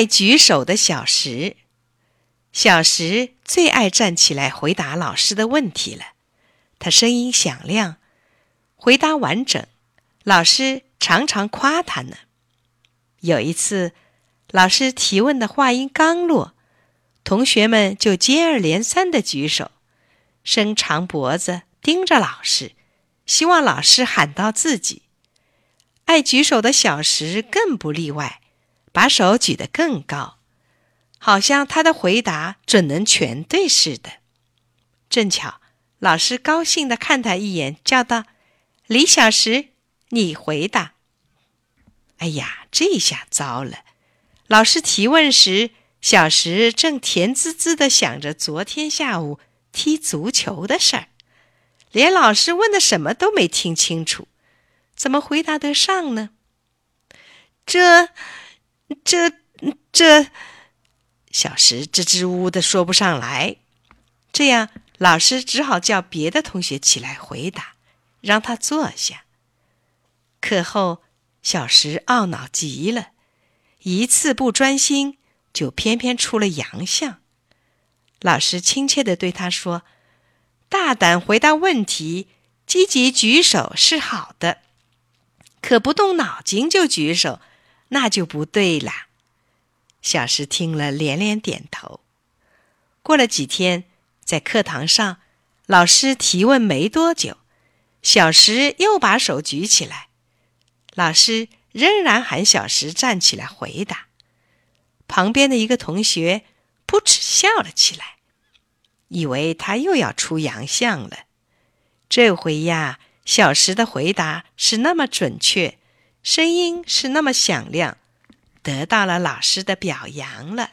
爱举手的小石。小石最爱站起来回答老师的问题了，他声音响亮，回答完整，老师常常夸他呢。有一次，老师提问的话音刚落，同学们就接二连三的举手，伸长脖子盯着老师，希望老师喊到自己。爱举手的小石更不例外，把手举得更高。好像他的回答准能全对似的。正巧，老师高兴地看他一眼，叫道：“李小石，你回答。”哎呀，这下糟了！老师提问时，小石正甜滋滋地想着昨天下午踢足球的事儿，连老师问的什么都没听清楚，怎么回答得上呢？这、这、这……小石支支吾吾的说不上来，这样老师只好叫别的同学起来回答，让他坐下。课后，小石懊恼极了，一次不专心就偏偏出了洋相。老师亲切的对他说：“大胆回答问题，积极举手是好的，可不动脑筋就举手，那就不对了。”小石听了，连连点头。过了几天，在课堂上，老师提问没多久，小石又把手举起来，老师仍然喊小石站起来回答。旁边的一个同学噗嗤笑了起来，以为他又要出洋相了。这回呀，小石的回答是那么准确，声音是那么响亮。得到了老师的表扬了。